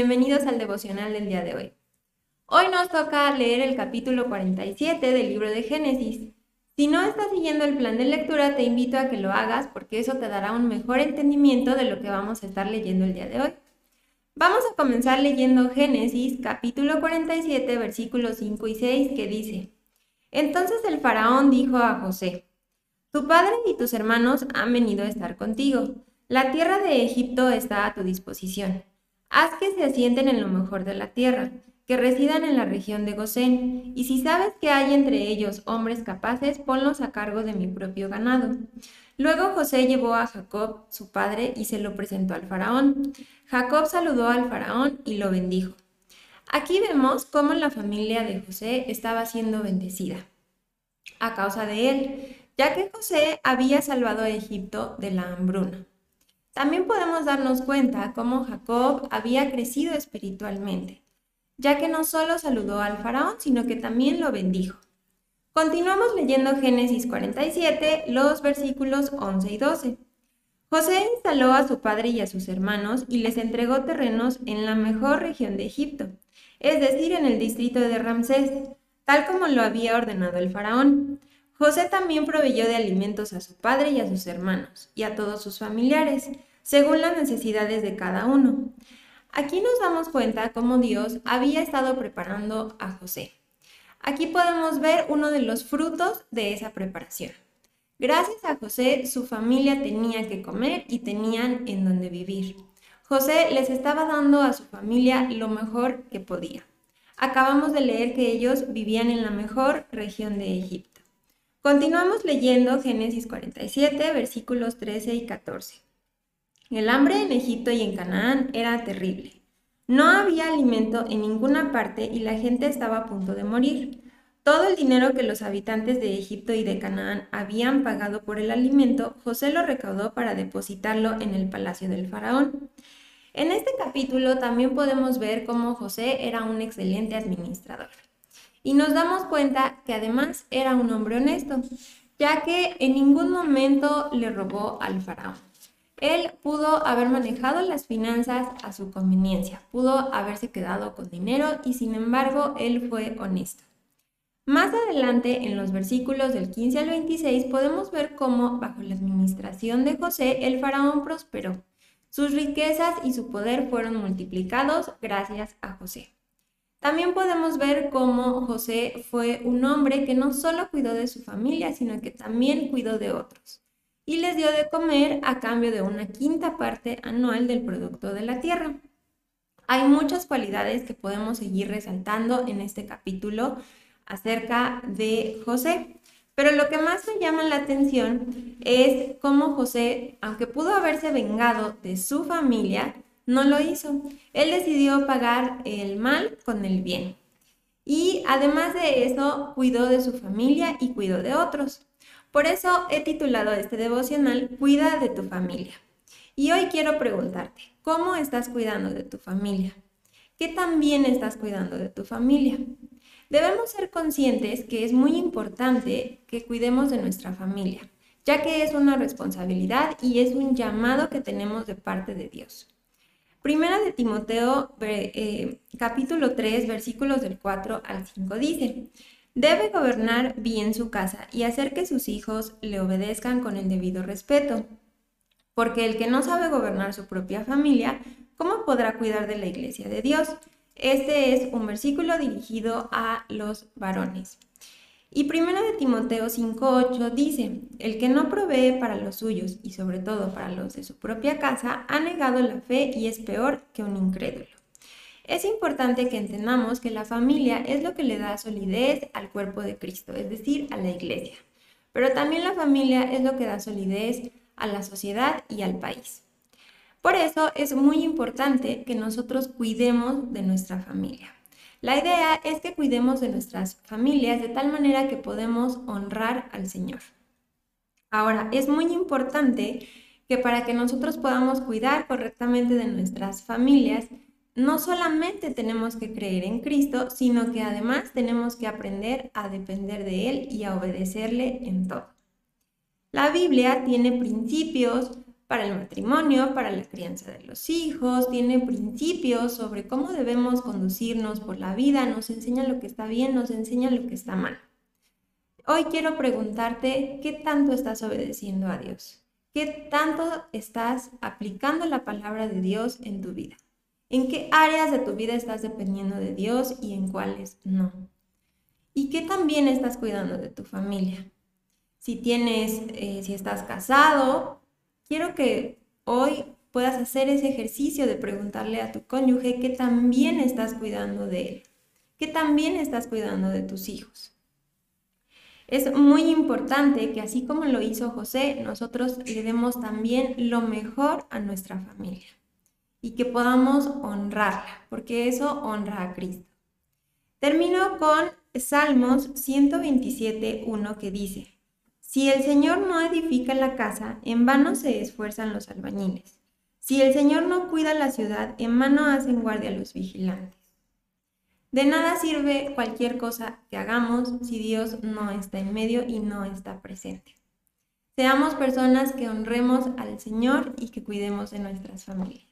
bienvenidos al devocional del día de hoy. Hoy nos toca leer el capítulo 47 del libro de Génesis. Si no estás siguiendo el plan de lectura, te invito a que lo hagas porque eso te dará un mejor entendimiento de lo que vamos a estar leyendo el día de hoy. Vamos a comenzar leyendo Génesis capítulo 47 versículos 5 y 6 que dice, Entonces el faraón dijo a José, Tu padre y tus hermanos han venido a estar contigo. La tierra de Egipto está a tu disposición. Haz que se asienten en lo mejor de la tierra, que residan en la región de Gosén, y si sabes que hay entre ellos hombres capaces, ponlos a cargo de mi propio ganado. Luego José llevó a Jacob, su padre, y se lo presentó al faraón. Jacob saludó al faraón y lo bendijo. Aquí vemos cómo la familia de José estaba siendo bendecida a causa de él, ya que José había salvado a Egipto de la hambruna. También podemos darnos cuenta cómo Jacob había crecido espiritualmente, ya que no solo saludó al faraón, sino que también lo bendijo. Continuamos leyendo Génesis 47, los versículos 11 y 12. José instaló a su padre y a sus hermanos y les entregó terrenos en la mejor región de Egipto, es decir, en el distrito de Ramsés, tal como lo había ordenado el faraón. José también proveyó de alimentos a su padre y a sus hermanos, y a todos sus familiares, según las necesidades de cada uno. Aquí nos damos cuenta cómo Dios había estado preparando a José. Aquí podemos ver uno de los frutos de esa preparación. Gracias a José, su familia tenía que comer y tenían en donde vivir. José les estaba dando a su familia lo mejor que podía. Acabamos de leer que ellos vivían en la mejor región de Egipto. Continuamos leyendo Génesis 47, versículos 13 y 14. El hambre en Egipto y en Canaán era terrible. No había alimento en ninguna parte y la gente estaba a punto de morir. Todo el dinero que los habitantes de Egipto y de Canaán habían pagado por el alimento, José lo recaudó para depositarlo en el palacio del faraón. En este capítulo también podemos ver cómo José era un excelente administrador. Y nos damos cuenta que además era un hombre honesto, ya que en ningún momento le robó al faraón. Él pudo haber manejado las finanzas a su conveniencia, pudo haberse quedado con dinero y sin embargo él fue honesto. Más adelante, en los versículos del 15 al 26, podemos ver cómo, bajo la administración de José, el faraón prosperó. Sus riquezas y su poder fueron multiplicados gracias a José. También podemos ver cómo José fue un hombre que no solo cuidó de su familia, sino que también cuidó de otros. Y les dio de comer a cambio de una quinta parte anual del producto de la tierra. Hay muchas cualidades que podemos seguir resaltando en este capítulo acerca de José. Pero lo que más me llama la atención es cómo José, aunque pudo haberse vengado de su familia, no lo hizo. Él decidió pagar el mal con el bien. Y además de eso, cuidó de su familia y cuidó de otros. Por eso he titulado este devocional Cuida de tu familia. Y hoy quiero preguntarte, ¿cómo estás cuidando de tu familia? ¿Qué también estás cuidando de tu familia? Debemos ser conscientes que es muy importante que cuidemos de nuestra familia, ya que es una responsabilidad y es un llamado que tenemos de parte de Dios. Primera de Timoteo, eh, capítulo 3, versículos del 4 al 5 dice, debe gobernar bien su casa y hacer que sus hijos le obedezcan con el debido respeto, porque el que no sabe gobernar su propia familia, ¿cómo podrá cuidar de la iglesia de Dios? Este es un versículo dirigido a los varones. Y primero de Timoteo 5.8 dice, el que no provee para los suyos y sobre todo para los de su propia casa, ha negado la fe y es peor que un incrédulo. Es importante que entendamos que la familia es lo que le da solidez al cuerpo de Cristo, es decir, a la iglesia. Pero también la familia es lo que da solidez a la sociedad y al país. Por eso es muy importante que nosotros cuidemos de nuestra familia. La idea es que cuidemos de nuestras familias de tal manera que podemos honrar al Señor. Ahora, es muy importante que para que nosotros podamos cuidar correctamente de nuestras familias, no solamente tenemos que creer en Cristo, sino que además tenemos que aprender a depender de Él y a obedecerle en todo. La Biblia tiene principios para el matrimonio, para la crianza de los hijos, tiene principios sobre cómo debemos conducirnos por la vida, nos enseña lo que está bien, nos enseña lo que está mal. Hoy quiero preguntarte qué tanto estás obedeciendo a Dios, qué tanto estás aplicando la palabra de Dios en tu vida, en qué áreas de tu vida estás dependiendo de Dios y en cuáles no. Y qué también estás cuidando de tu familia. Si tienes, eh, si estás casado, quiero que hoy puedas hacer ese ejercicio de preguntarle a tu cónyuge que también estás cuidando de él, que también estás cuidando de tus hijos. Es muy importante que así como lo hizo José, nosotros le demos también lo mejor a nuestra familia y que podamos honrarla, porque eso honra a Cristo. Termino con Salmos 127, 1 que dice, si el Señor no edifica la casa, en vano se esfuerzan los albañiles. Si el Señor no cuida la ciudad, en vano hacen guardia los vigilantes. De nada sirve cualquier cosa que hagamos si Dios no está en medio y no está presente. Seamos personas que honremos al Señor y que cuidemos de nuestras familias.